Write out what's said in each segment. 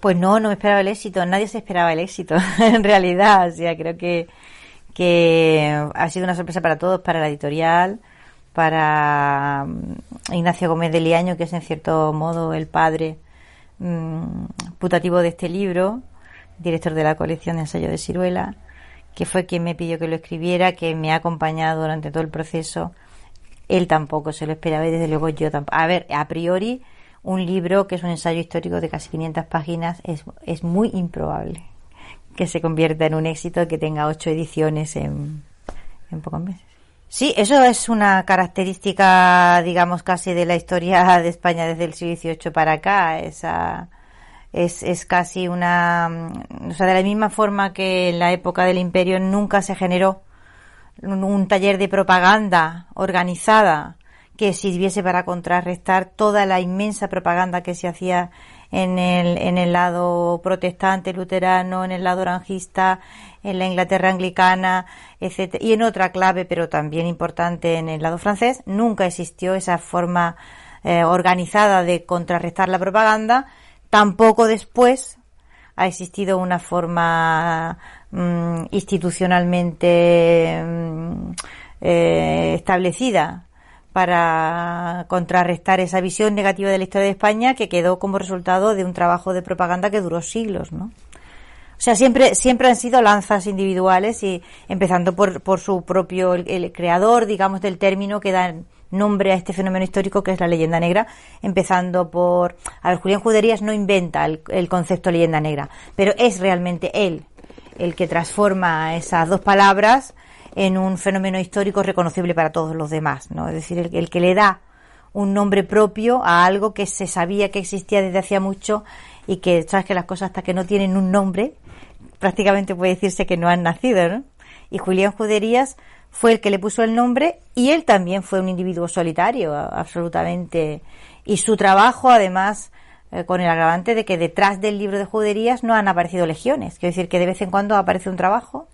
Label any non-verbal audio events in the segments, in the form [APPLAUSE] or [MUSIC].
Pues no, no me esperaba el éxito. Nadie se esperaba el éxito, [LAUGHS] en realidad. O sea, creo que, que ha sido una sorpresa para todos, para la editorial, para mm, Ignacio Gómez de Liaño, que es en cierto modo el padre mm, putativo de este libro, director de la colección de ensayo de Ciruela, que fue quien me pidió que lo escribiera, que me ha acompañado durante todo el proceso. Él tampoco se lo esperaba y desde luego yo tampoco. A ver, a priori un libro que es un ensayo histórico de casi 500 páginas es, es muy improbable que se convierta en un éxito que tenga ocho ediciones en, en pocos meses. Sí, eso es una característica, digamos, casi de la historia de España desde el siglo XVIII para acá. Esa, es, es casi una, o sea, de la misma forma que en la época del imperio nunca se generó un taller de propaganda organizada que sirviese para contrarrestar toda la inmensa propaganda que se hacía en el, en el lado protestante, luterano, en el lado orangista, en la Inglaterra anglicana, etc. Y en otra clave, pero también importante en el lado francés, nunca existió esa forma eh, organizada de contrarrestar la propaganda. Tampoco después ha existido una forma mm, institucionalmente mm, eh, establecida para contrarrestar esa visión negativa de la historia de España que quedó como resultado de un trabajo de propaganda que duró siglos, ¿no? O sea, siempre, siempre han sido lanzas individuales y empezando por, por su propio, el, creador, digamos, del término que da nombre a este fenómeno histórico que es la leyenda negra, empezando por, a ver, Julián Juderías no inventa el, el concepto leyenda negra, pero es realmente él el que transforma esas dos palabras en un fenómeno histórico reconocible para todos los demás, ¿no? Es decir, el, que le da un nombre propio a algo que se sabía que existía desde hacía mucho y que sabes que las cosas hasta que no tienen un nombre prácticamente puede decirse que no han nacido, ¿no? Y Julián Juderías fue el que le puso el nombre y él también fue un individuo solitario, absolutamente. Y su trabajo, además, eh, con el agravante de que detrás del libro de Juderías no han aparecido legiones. Quiero decir que de vez en cuando aparece un trabajo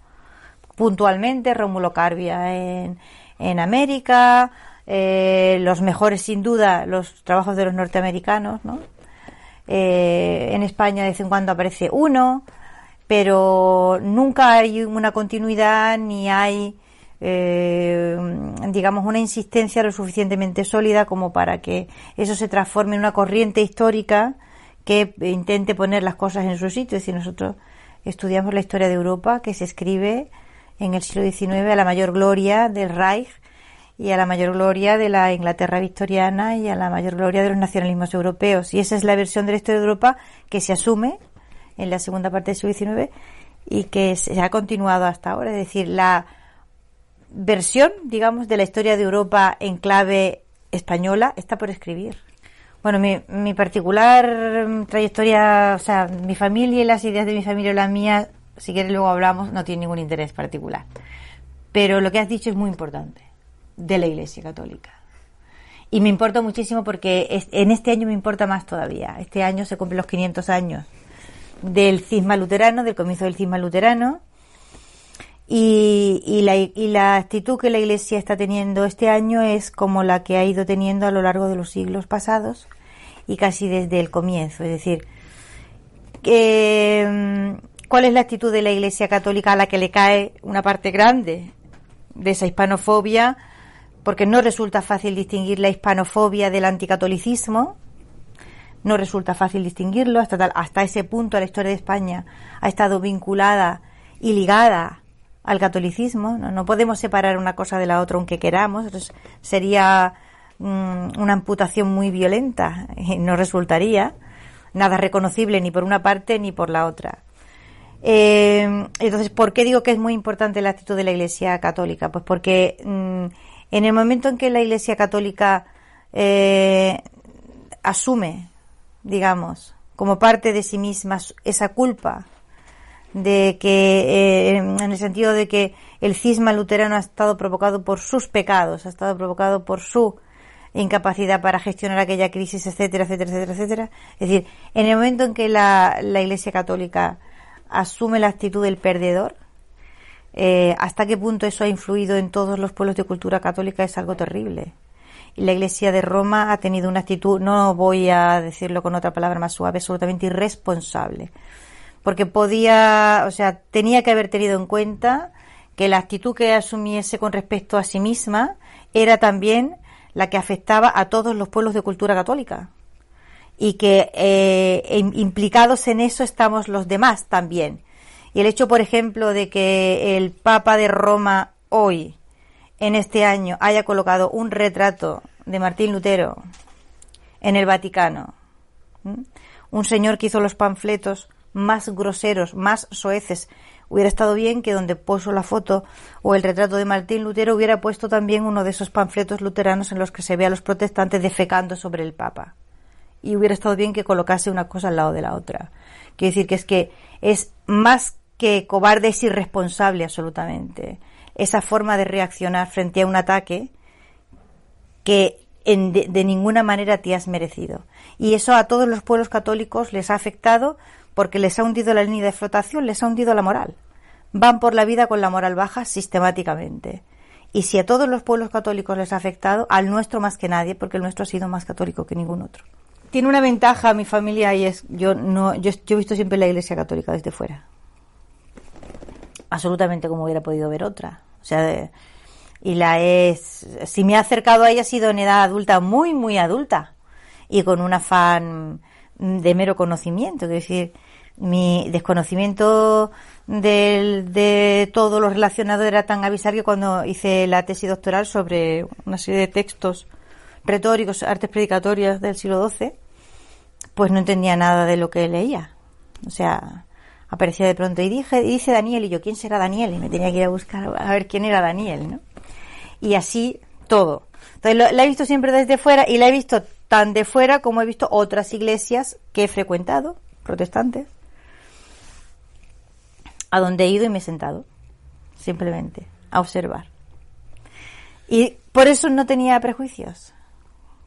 puntualmente, Rómulo Carbia en, en América, eh, los mejores sin duda los trabajos de los norteamericanos, ¿no? Eh, en España de vez en cuando aparece uno, pero nunca hay una continuidad ni hay, eh, digamos, una insistencia lo suficientemente sólida como para que eso se transforme en una corriente histórica que intente poner las cosas en su sitio. Si nosotros estudiamos la historia de Europa, que se escribe en el siglo XIX a la mayor gloria del Reich y a la mayor gloria de la Inglaterra victoriana y a la mayor gloria de los nacionalismos europeos. Y esa es la versión de la historia de Europa que se asume en la segunda parte del siglo XIX y que se ha continuado hasta ahora. Es decir, la versión, digamos, de la historia de Europa en clave española está por escribir. Bueno, mi, mi particular trayectoria, o sea, mi familia y las ideas de mi familia o las mías si quieres luego hablamos, no tiene ningún interés particular. Pero lo que has dicho es muy importante, de la Iglesia Católica. Y me importa muchísimo porque en este año me importa más todavía. Este año se cumplen los 500 años del cisma luterano, del comienzo del cisma luterano. Y, la, actitud que la Iglesia está teniendo este año es como la que ha ido teniendo a lo largo de los siglos pasados y casi desde el comienzo. Es decir, que ¿Cuál es la actitud de la Iglesia Católica a la que le cae una parte grande de esa hispanofobia? Porque no resulta fácil distinguir la hispanofobia del anticatolicismo. No resulta fácil distinguirlo. Hasta, hasta ese punto la historia de España ha estado vinculada y ligada al catolicismo. No, podemos separar una cosa de la otra aunque queramos. sería mm, una amputación muy violenta. [LAUGHS] No resultaría nada reconocible ni por una parte ni por la otra. Eh, entonces, ¿por qué digo que es muy importante la actitud de la Iglesia Católica? Pues porque mm, en el momento en que la Iglesia Católica eh, asume, digamos, como parte de sí misma esa culpa de que, eh, en el sentido de que el cisma luterano ha estado provocado por sus pecados, ha estado provocado por su incapacidad para gestionar aquella crisis, etcétera, etcétera, etcétera, etcétera. Es decir, en el momento en que la, la Iglesia Católica asume la actitud del perdedor. Eh, hasta qué punto eso ha influido en todos los pueblos de cultura católica es algo terrible. y la Iglesia de Roma ha tenido una actitud, no voy a decirlo con otra palabra más suave, absolutamente irresponsable. Porque podía, o sea, tenía que haber tenido en cuenta que la actitud que asumiese con respecto a sí misma era también la que afectaba a todos los pueblos de cultura católica. Y que eh, implicados en eso estamos los demás también. Y el hecho, por ejemplo, de que el Papa de Roma hoy, en este año, haya colocado un retrato de Martín Lutero en el Vaticano, un señor que hizo los panfletos más groseros, más soeces, hubiera estado bien que donde puso la foto o el retrato de Martín Lutero hubiera puesto también uno de esos panfletos luteranos en los que se ve a los protestantes defecando sobre el Papa. Y hubiera estado bien que colocase una cosa al lado de la otra. Quiero decir que es que es más que cobarde, es irresponsable absolutamente. Esa forma de reaccionar frente a un ataque que de, de, ninguna manera te has merecido. Y eso a todos los pueblos católicos les ha afectado porque les ha hundido la línea de flotación, les ha hundido la moral. Van por la vida con la moral baja sistemáticamente. Y si a todos los pueblos católicos les ha afectado, al nuestro más que nadie, porque el nuestro ha sido más católico que ningún otro. Tiene una ventaja mi familia y es yo no yo, he visto siempre la Iglesia católica desde fuera. Absolutamente como hubiera podido ver otra. O sea, y la es si me ha acercado a ella ha sido en edad adulta, muy muy adulta y con un afán de mero conocimiento, es decir, mi desconocimiento de, todo lo relacionado era tan avisar que cuando hice la tesis doctoral sobre una serie de textos retóricos, artes predicatorias del siglo XII, pues no entendía nada de lo que leía. O sea, aparecía de pronto y dije, dice Daniel, y yo, ¿quién será Daniel? Y me tenía que ir a buscar a ver quién era Daniel, ¿no? Y así todo. Entonces la he visto siempre desde fuera y la he visto tan de fuera como he visto otras iglesias que he frecuentado, protestantes, a donde he ido y me he sentado, simplemente, a observar. Y por eso no tenía prejuicios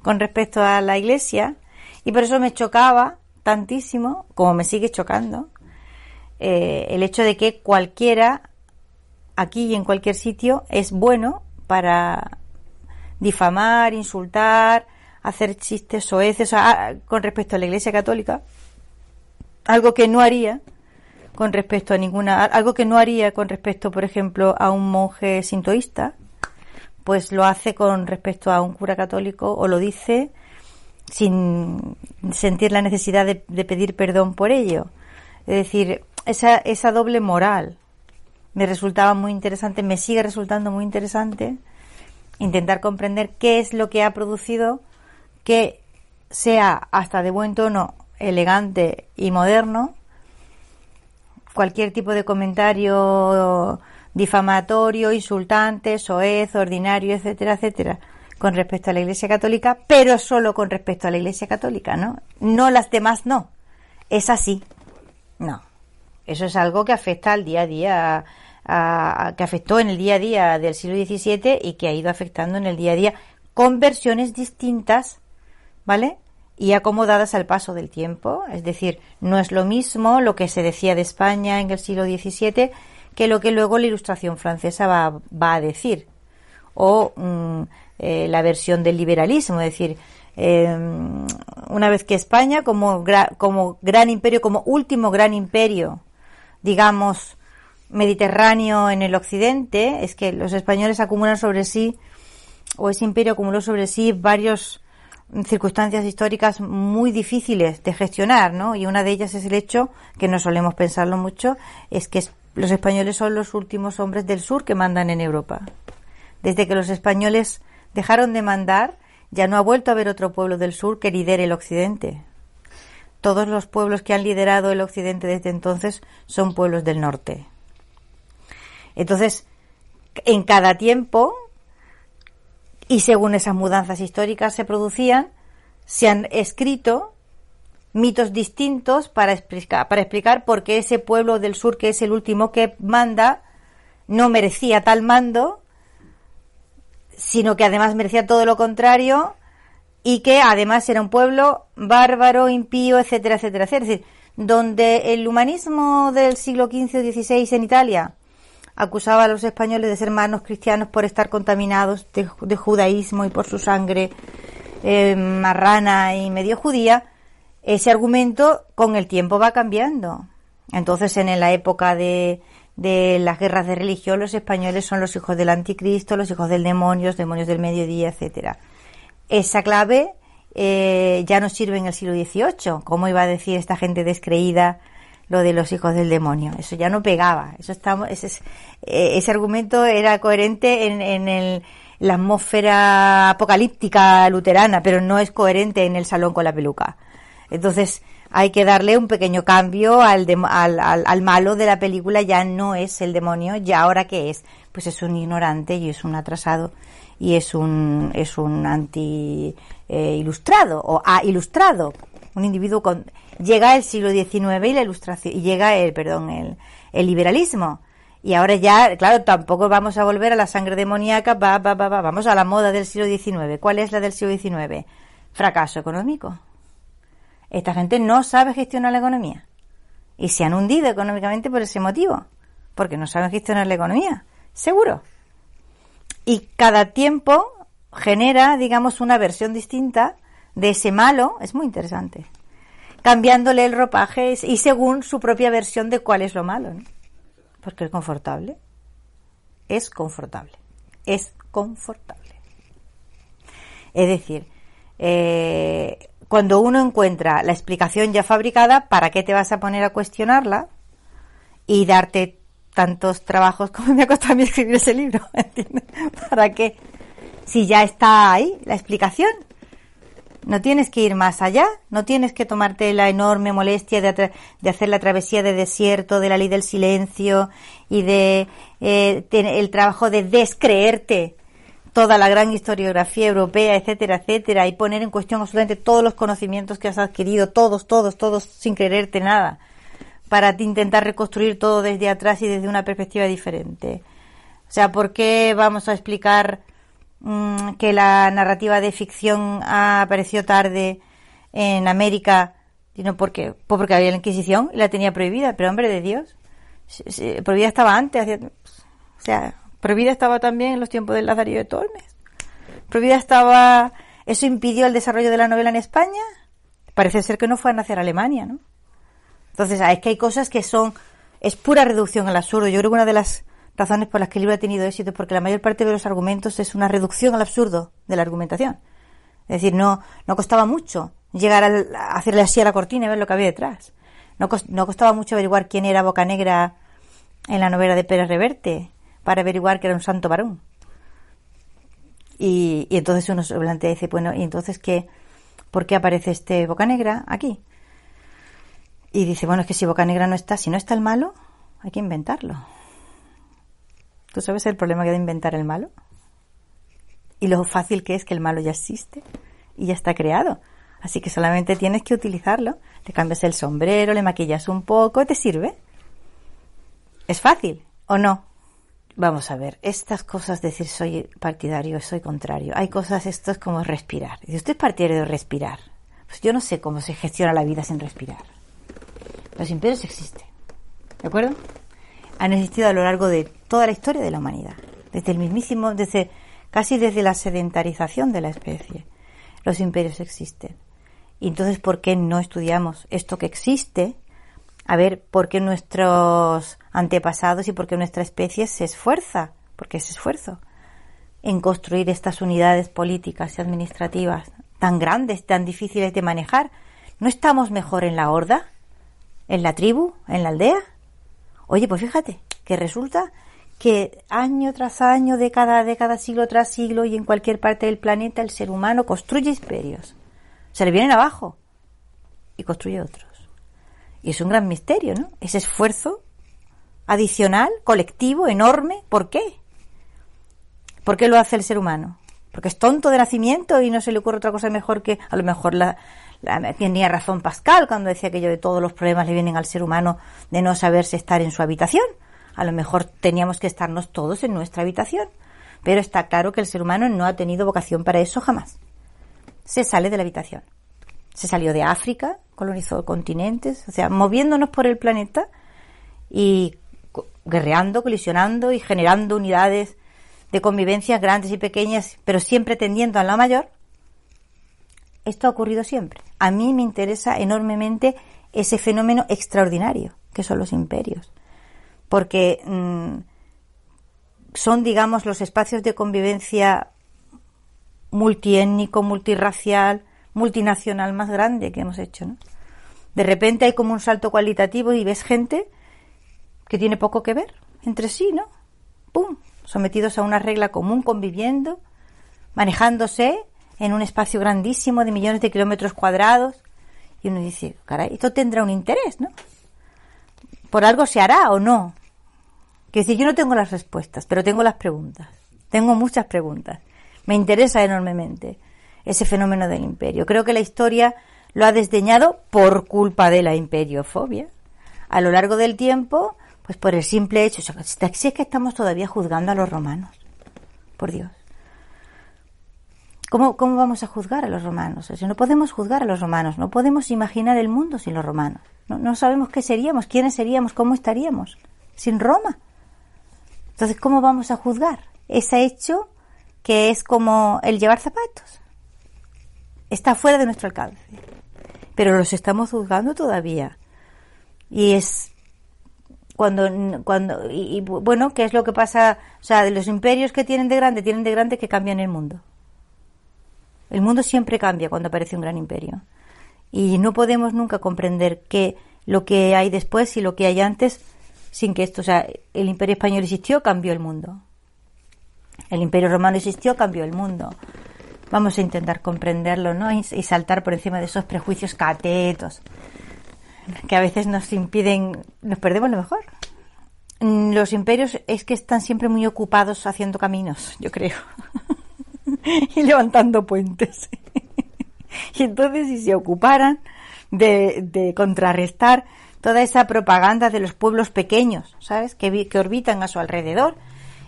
con respecto a la iglesia y por eso me chocaba tantísimo, como me sigue chocando, eh, el hecho de que cualquiera, aquí y en cualquier sitio, es bueno para difamar, insultar, hacer chistes soeces con respecto a la Iglesia Católica, algo que no haría con respecto a ninguna, algo que no haría con respecto, por ejemplo, a un monje sintoísta, pues lo hace con respecto a un cura católico o lo dice sin sentir la necesidad de, pedir perdón por ello. Es decir, esa, esa doble moral me resultaba muy interesante, me sigue resultando muy interesante intentar comprender qué es lo que ha producido que sea hasta de buen tono, elegante y moderno, cualquier tipo de comentario difamatorio, insultante, soez, ordinario, etcétera, etcétera, con respecto a la Iglesia Católica, pero solo con respecto a la Iglesia Católica, ¿no? No las demás no. Es así. No. Eso es algo que afecta al día a día, que afectó en el día a día del siglo XVII y que ha ido afectando en el día a día con versiones distintas ¿vale? Y acomodadas al paso del tiempo. Es decir, no es lo mismo lo que se decía de España en el siglo XVII que lo que luego la ilustración francesa va, a decir. O mm, eh, la versión del liberalismo, es decir, em, una vez que España, como, como gran imperio, como último gran imperio, digamos, mediterráneo en el occidente, es que los españoles acumulan sobre sí, o ese imperio acumuló sobre sí varios circunstancias históricas muy difíciles de gestionar, ¿no? Y una de ellas es el hecho, que no solemos pensarlo mucho, es que los españoles son los últimos hombres del sur que mandan en Europa. Desde que los españoles dejaron de mandar, ya no ha vuelto a haber otro pueblo del sur que lidere el occidente. Todos los pueblos que han liderado el occidente desde entonces son pueblos del norte. Entonces, en cada tiempo y según esas mudanzas históricas se producían, se han escrito mitos distintos para explicar, para explicar por qué ese pueblo del sur, que es el último que manda, no merecía tal mando, sino que además merecía todo lo contrario y que además era un pueblo bárbaro, impío, etcétera, etcétera, etcétera. Es decir, donde el humanismo del siglo XV o XVI en Italia acusaba a los españoles de ser manos cristianos por estar contaminados de, judaísmo y por su sangre eh, marrana y medio judía, ese argumento con el tiempo va cambiando. Entonces, en la época de, de las guerras de religión, los españoles son los hijos del anticristo, los hijos del demonio, los demonios del mediodía, etcétera. Esa clave eh, ya no sirve en el siglo XVIII. ¿Cómo iba a decir esta gente descreída lo de los hijos del demonio? Eso ya no pegaba. Eso estamos, ese, eh, ese argumento era coherente en, en el, la atmósfera apocalíptica luterana, pero no es coherente en el salón con la peluca. Entonces, hay que darle un pequeño cambio al, al, al, malo de la película, ya no es el demonio, ya ahora qué es, pues es un ignorante y es un atrasado y es un, es un anti eh, ilustrado o a ilustrado, un individuo con, llega el siglo XIX y la ilustración, y llega el, perdón, el, el liberalismo. Y ahora ya, claro, tampoco vamos a volver a la sangre demoníaca, va, va, va, va, vamos a la moda del siglo XIX. ¿Cuál es la del siglo XIX? Fracaso económico esta gente no sabe gestionar la economía. Y se han hundido económicamente por ese motivo. Porque no saben gestionar la economía. Seguro. Y cada tiempo genera, digamos, una versión distinta de ese malo. Es muy interesante. Cambiándole el ropaje y según su propia versión de cuál es lo malo. Porque es confortable. Es confortable. Es confortable. Es decir, eh, cuando uno encuentra la explicación ya fabricada, ¿para qué te vas a poner a cuestionarla y darte tantos trabajos [LAUGHS] como me ha costado a mí escribir ese libro? [LAUGHS] ¿Entiendes? ¿Para qué? Si ya está ahí la explicación. No tienes que ir más allá, no tienes que tomarte la enorme molestia de, de hacer la travesía de desierto, de la ley del silencio y de eh, el trabajo de descreerte toda la gran historiografía europea, etcétera, etcétera, y poner en cuestión absolutamente todos los conocimientos que has adquirido, todos, todos, todos, sin creerte nada, para intentar reconstruir todo desde atrás y desde una perspectiva diferente. O sea, ¿por qué vamos a explicar mm, que la narrativa de ficción ha aparecido tarde en América? Sino porque, pues porque había la Inquisición y la tenía prohibida, pero hombre de Dios, prohibida estaba antes, o sea, Prohibida estaba también en los tiempos del Lazarillo de Tormes. Prohibida estaba... ¿Eso impidió el desarrollo de la novela en España? Parece ser que no fue a nacer Alemania, ¿no? Entonces, es que hay cosas que son... Es pura reducción al absurdo. Yo creo que una de las razones por las que el libro ha tenido éxito es porque la mayor parte de los argumentos es una reducción al absurdo de la argumentación. Es decir, no, no costaba mucho llegar a hacerle así a la cortina y ver lo que había detrás. No, no costaba mucho averiguar quién era Boca Negra en la novela de Pérez Reverte para averiguar que era un santo varón. Y, entonces uno se plantea y dice, bueno, ¿y entonces qué? ¿Por qué aparece este Boca Negra aquí? Y dice, bueno, es que si Boca Negra no está, si no está el malo, hay que inventarlo. ¿Tú sabes el problema que de inventar el malo? Y lo fácil que es que el malo ya existe y ya está creado. Así que solamente tienes que utilizarlo. Le cambias el sombrero, le maquillas un poco, te sirve. ¿Es fácil o no? Vamos a ver, estas cosas, decir soy partidario, soy contrario, hay cosas, esto es como respirar. Si usted es partidario de respirar, pues yo no sé cómo se gestiona la vida sin respirar. Los imperios existen, ¿de acuerdo? Han existido a lo largo de toda la historia de la humanidad, desde el mismísimo, desde casi desde la sedentarización de la especie. Los imperios existen. Y entonces, ¿por qué no estudiamos esto que existe a ver por qué nuestros antepasados y por qué nuestra especie se esfuerza, porque es esfuerzo, en construir estas unidades políticas y administrativas tan grandes, tan difíciles de manejar. ¿No estamos mejor en la horda? ¿En la tribu? ¿En la aldea? Oye, pues fíjate, que resulta que año tras año, década, década, siglo tras siglo y en cualquier parte del planeta el ser humano construye imperios. Se le vienen abajo y construye otros. Y es un gran misterio, ¿no? Ese esfuerzo adicional, colectivo, enorme. ¿Por qué? ¿Por qué lo hace el ser humano? Porque es tonto de nacimiento y no se le ocurre otra cosa mejor que, a lo mejor la, tenía razón Pascal cuando decía que yo de todos los problemas le vienen al ser humano de no saberse estar en su habitación. A lo mejor teníamos que estarnos todos en nuestra habitación. Pero está claro que el ser humano no ha tenido vocación para eso jamás. Se sale de la habitación. Se salió de África, colonizó continentes, o sea, moviéndonos por el planeta y guerreando, colisionando y generando unidades de convivencias grandes y pequeñas, pero siempre tendiendo a la mayor, esto ha ocurrido siempre. A mí me interesa enormemente ese fenómeno extraordinario que son los imperios, porque mm, son, digamos, los espacios de convivencia multiétnico, multirracial, multinacional más grande que hemos hecho. ¿no? De repente hay como un salto cualitativo y ves gente que tiene poco que ver entre sí, ¿no? ¡Pum! Sometidos a una regla común, conviviendo, manejándose en un espacio grandísimo de millones de kilómetros cuadrados. Y uno dice, caray, esto tendrá un interés, ¿no? Por algo se hará o no. Que si yo no tengo las respuestas, pero tengo las preguntas. Tengo muchas preguntas. Me interesa enormemente ese fenómeno del imperio. Creo que la historia lo ha desdeñado por culpa de la imperiofobia. A lo largo del tiempo, pues por el simple hecho, si es que estamos todavía juzgando a los romanos. Por Dios. ¿Cómo, ¿Cómo vamos a juzgar a los romanos? O no podemos juzgar a los romanos, no podemos imaginar el mundo sin los romanos. No, no sabemos qué seríamos, quiénes seríamos, cómo estaríamos sin Roma. Entonces, ¿cómo vamos a juzgar ese hecho que es como el llevar zapatos? Está fuera de nuestro alcance. Pero los estamos juzgando todavía. Y es cuando, cuando, y, bueno, ¿qué es lo que pasa? O sea, de los imperios que tienen de grande, tienen de grande que cambian el mundo. El mundo siempre cambia cuando aparece un gran imperio. Y no podemos nunca comprender que lo que hay después y lo que hay antes sin que esto, o sea, el imperio español existió, cambió el mundo. El imperio romano existió, cambió el mundo. Vamos a intentar comprenderlo, ¿no? Y, saltar por encima de esos prejuicios catetos que a veces nos impiden, nos perdemos lo mejor. Mm, los imperios es que están siempre muy ocupados haciendo caminos, yo creo, [LAUGHS] y levantando puentes. [LAUGHS] y entonces si se ocuparan de, de contrarrestar toda esa propaganda de los pueblos pequeños, ¿sabes? Que, que orbitan a su alrededor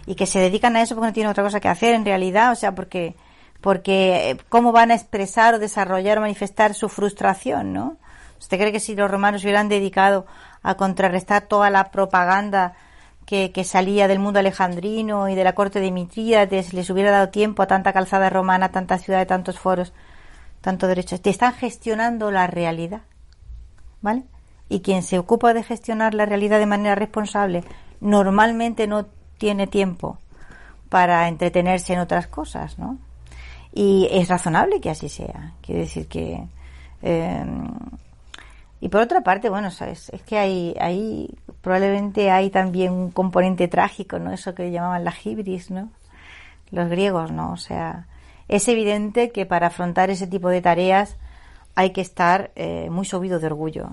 y que se dedican a eso porque no tienen otra cosa que hacer en realidad, o sea, porque, porque eh, cómo van a expresar o desarrollar o manifestar su frustración, ¿no? ¿Usted cree que si los romanos hubieran dedicado a contrarrestar toda la propaganda que, salía del mundo alejandrino y de la corte de Mitríades, les hubiera dado tiempo a tanta calzada romana, tanta ciudad, tantos foros, tanto derechos? Te están gestionando la realidad, ¿vale? y quien se ocupa de gestionar la realidad de manera responsable normalmente no tiene tiempo para entretenerse en otras cosas, ¿no? Y es razonable que así sea. Quiere decir que... Eh, y por otra parte, bueno, es, es que hay, hay, probablemente hay también un componente trágico, ¿no? Eso que llamaban la hibris, ¿no? Los griegos, ¿no? O sea, es evidente que para afrontar ese tipo de tareas hay que estar eh, muy subido de orgullo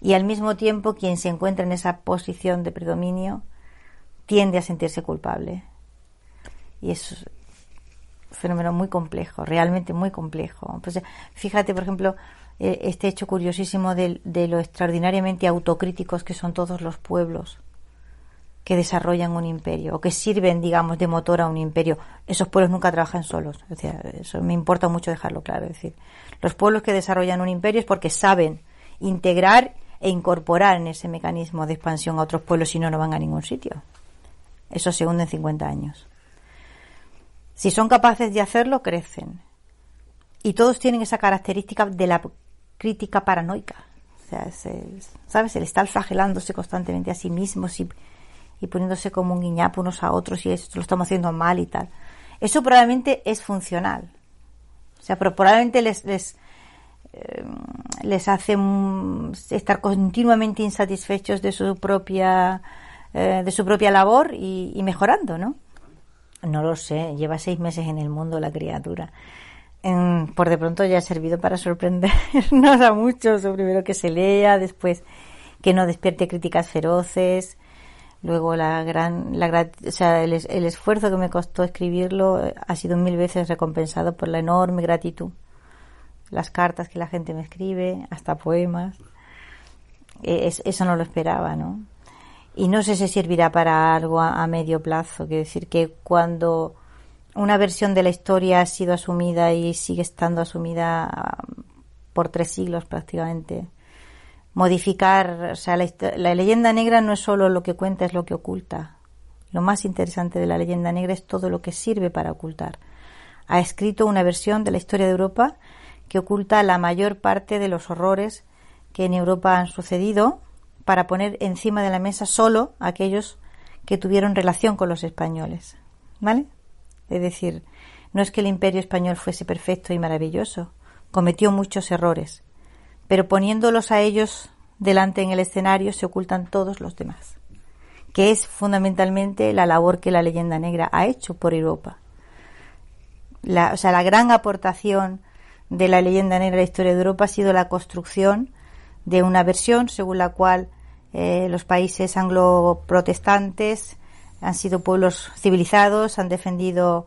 y al mismo tiempo quien se encuentra en esa posición de predominio tiende a sentirse culpable. Y es un fenómeno muy complejo, realmente muy complejo. Pues, fíjate, por ejemplo, eh, este hecho curiosísimo de, lo extraordinariamente autocríticos que son todos los pueblos que desarrollan un imperio o que sirven, digamos, de motor a un imperio. Esos pueblos nunca trabajan solos. eso me importa mucho dejarlo claro. Es decir, los pueblos que desarrollan un imperio es porque saben integrar e incorporar en ese mecanismo de expansión a otros pueblos, si no, no van a ningún sitio. Eso se hunde en 50 años. Si son capaces de hacerlo, crecen. Y todos tienen esa característica de la crítica paranoica. O sea, ¿sabes? El estar flagelándose constantemente a sí mismos y, poniéndose como un guiñapo unos a otros y esto lo estamos haciendo mal y tal. Eso probablemente es funcional. O sea, pero probablemente les, les, eh, les hace estar continuamente insatisfechos de su propia eh, de su propia labor y, mejorando, ¿no? No lo sé, lleva seis meses en el mundo la criatura. por de pronto ya ha servido para sorprendernos [LAUGHS] a muchos, primero que se lea, después que no despierte críticas feroces, luego la gran, la, o sea, el, el esfuerzo que me costó escribirlo ha sido mil veces recompensado por la enorme gratitud las cartas que la gente me escribe, hasta poemas. E, eso no lo esperaba, ¿no? Y no sé si servirá para algo a, medio plazo. Quiero decir que cuando una versión de la historia ha sido asumida y sigue estando asumida um, por tres siglos prácticamente, modificar, o sea, la, la, leyenda negra no es solo lo que cuenta, es lo que oculta. Lo más interesante de la leyenda negra es todo lo que sirve para ocultar. Ha escrito una versión de la historia de Europa que oculta la mayor parte de los horrores que en Europa han sucedido para poner encima de la mesa solo aquellos que tuvieron relación con los españoles. ¿Vale? Es decir, no es que el imperio español fuese perfecto y maravilloso, cometió muchos errores, pero poniéndolos a ellos delante en el escenario se ocultan todos los demás, que es fundamentalmente la labor que la leyenda negra ha hecho por Europa. La, o sea, la gran aportación de la leyenda negra de la historia de Europa ha sido la construcción de una versión según la cual eh, los países anglo-protestantes han sido pueblos civilizados, han defendido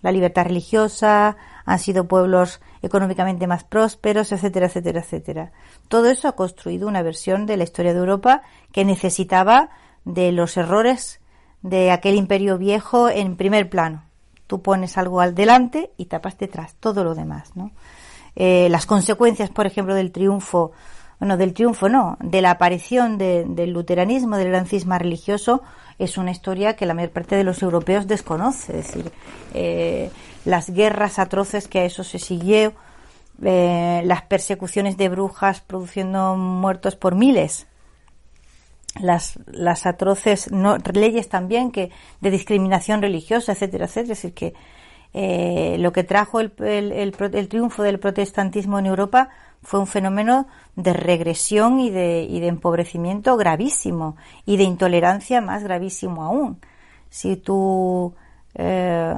la libertad religiosa, han sido pueblos económicamente más prósperos, etcétera, etcétera, etcétera. Todo eso ha construido una versión de la historia de Europa que necesitaba de los errores de aquel imperio viejo en primer plano. Tú pones algo al delante y tapas detrás todo lo demás, ¿no? Eh, las consecuencias, por ejemplo, del triunfo, bueno, del triunfo no, de la aparición del luteranismo, del gran religioso, es una historia que la mayor parte de los europeos desconoce. Es decir, eh, las guerras atroces que a eso se siguió, eh, las persecuciones de brujas produciendo muertos por miles, las, las atroces leyes también que de discriminación religiosa, etcétera, etcétera. Es decir, que eh, lo que trajo el, el, triunfo del protestantismo en Europa fue un fenómeno de regresión y de, y de empobrecimiento gravísimo y de intolerancia más gravísimo aún. Si tú eh,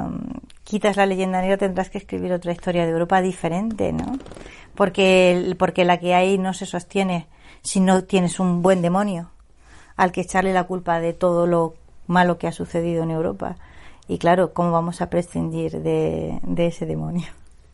quitas la leyenda negra tendrás que escribir otra historia de Europa diferente, ¿no? Porque, porque la que hay no se sostiene si no tienes un buen demonio al que echarle la culpa de todo lo malo que ha sucedido en Europa. Y claro, ¿cómo vamos a prescindir de, de ese demonio?